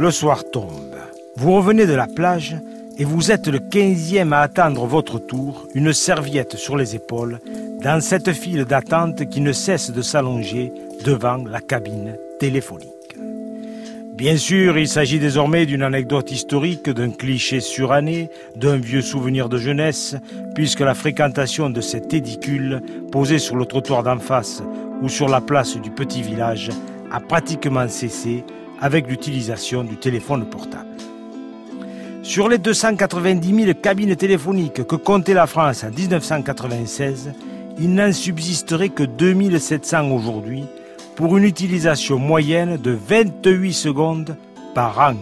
Le soir tombe. Vous revenez de la plage et vous êtes le quinzième à attendre votre tour, une serviette sur les épaules, dans cette file d'attente qui ne cesse de s'allonger devant la cabine téléphonique. Bien sûr, il s'agit désormais d'une anecdote historique, d'un cliché suranné, d'un vieux souvenir de jeunesse, puisque la fréquentation de cet édicule, posé sur le trottoir d'en face ou sur la place du petit village, a pratiquement cessé avec l'utilisation du téléphone portable. Sur les 290 000 cabines téléphoniques que comptait la France en 1996, il n'en subsisterait que 2700 aujourd'hui, pour une utilisation moyenne de 28 secondes par an,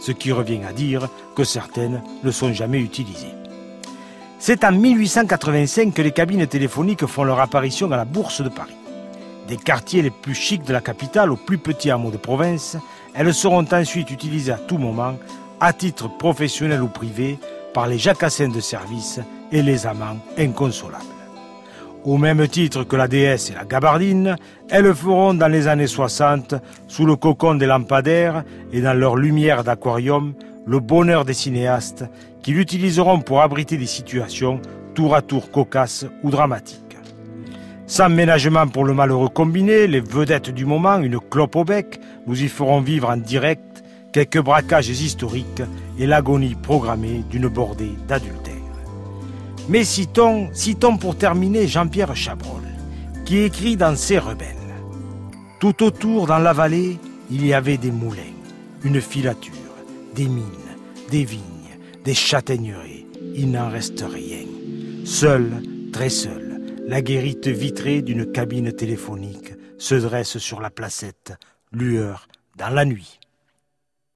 ce qui revient à dire que certaines ne sont jamais utilisées. C'est en 1885 que les cabines téléphoniques font leur apparition à la Bourse de Paris. Des quartiers les plus chics de la capitale aux plus petits hameaux de province, elles seront ensuite utilisées à tout moment, à titre professionnel ou privé, par les jacassins de service et les amants inconsolables. Au même titre que la déesse et la gabardine, elles feront dans les années 60, sous le cocon des lampadaires et dans leur lumière d'aquarium, le bonheur des cinéastes qui l'utiliseront pour abriter des situations tour à tour cocasses ou dramatiques. Sans ménagement pour le malheureux combiné, les vedettes du moment, une clope au bec, nous y ferons vivre en direct quelques braquages historiques et l'agonie programmée d'une bordée d'adultère. Mais citons, citons pour terminer Jean-Pierre Chabrol, qui écrit dans Ses rebelles. Tout autour, dans la vallée, il y avait des moulins, une filature, des mines, des vignes, des châtaigneraies. Il n'en reste rien. Seul, très seul, la guérite vitrée d'une cabine téléphonique se dresse sur la placette, lueur dans la nuit.